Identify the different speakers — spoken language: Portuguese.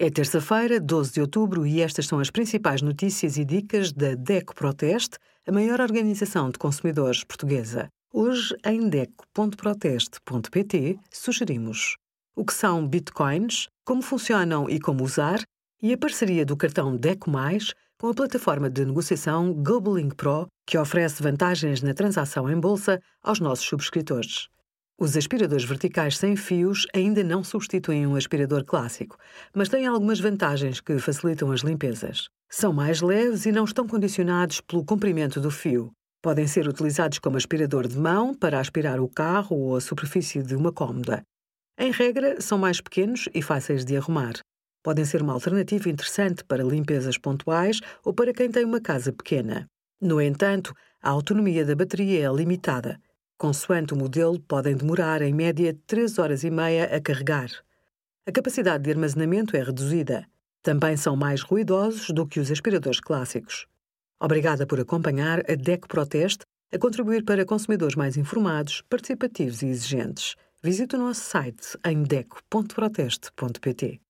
Speaker 1: É terça-feira, 12 de outubro, e estas são as principais notícias e dicas da DECO Proteste, a maior organização de consumidores portuguesa. Hoje, em DECO.proteste.pt, sugerimos o que são bitcoins, como funcionam e como usar, e a parceria do cartão DECO Mais com a plataforma de negociação GoBlink Pro, que oferece vantagens na transação em bolsa aos nossos subscritores. Os aspiradores verticais sem fios ainda não substituem um aspirador clássico, mas têm algumas vantagens que facilitam as limpezas. São mais leves e não estão condicionados pelo comprimento do fio. Podem ser utilizados como aspirador de mão para aspirar o carro ou a superfície de uma cômoda. Em regra, são mais pequenos e fáceis de arrumar. Podem ser uma alternativa interessante para limpezas pontuais ou para quem tem uma casa pequena. No entanto, a autonomia da bateria é limitada Consoante o modelo, podem demorar em média 3 horas e meia a carregar. A capacidade de armazenamento é reduzida. Também são mais ruidosos do que os aspiradores clássicos. Obrigada por acompanhar a DEC Proteste a contribuir para consumidores mais informados, participativos e exigentes. Visite o nosso site em deco.proteste.pt.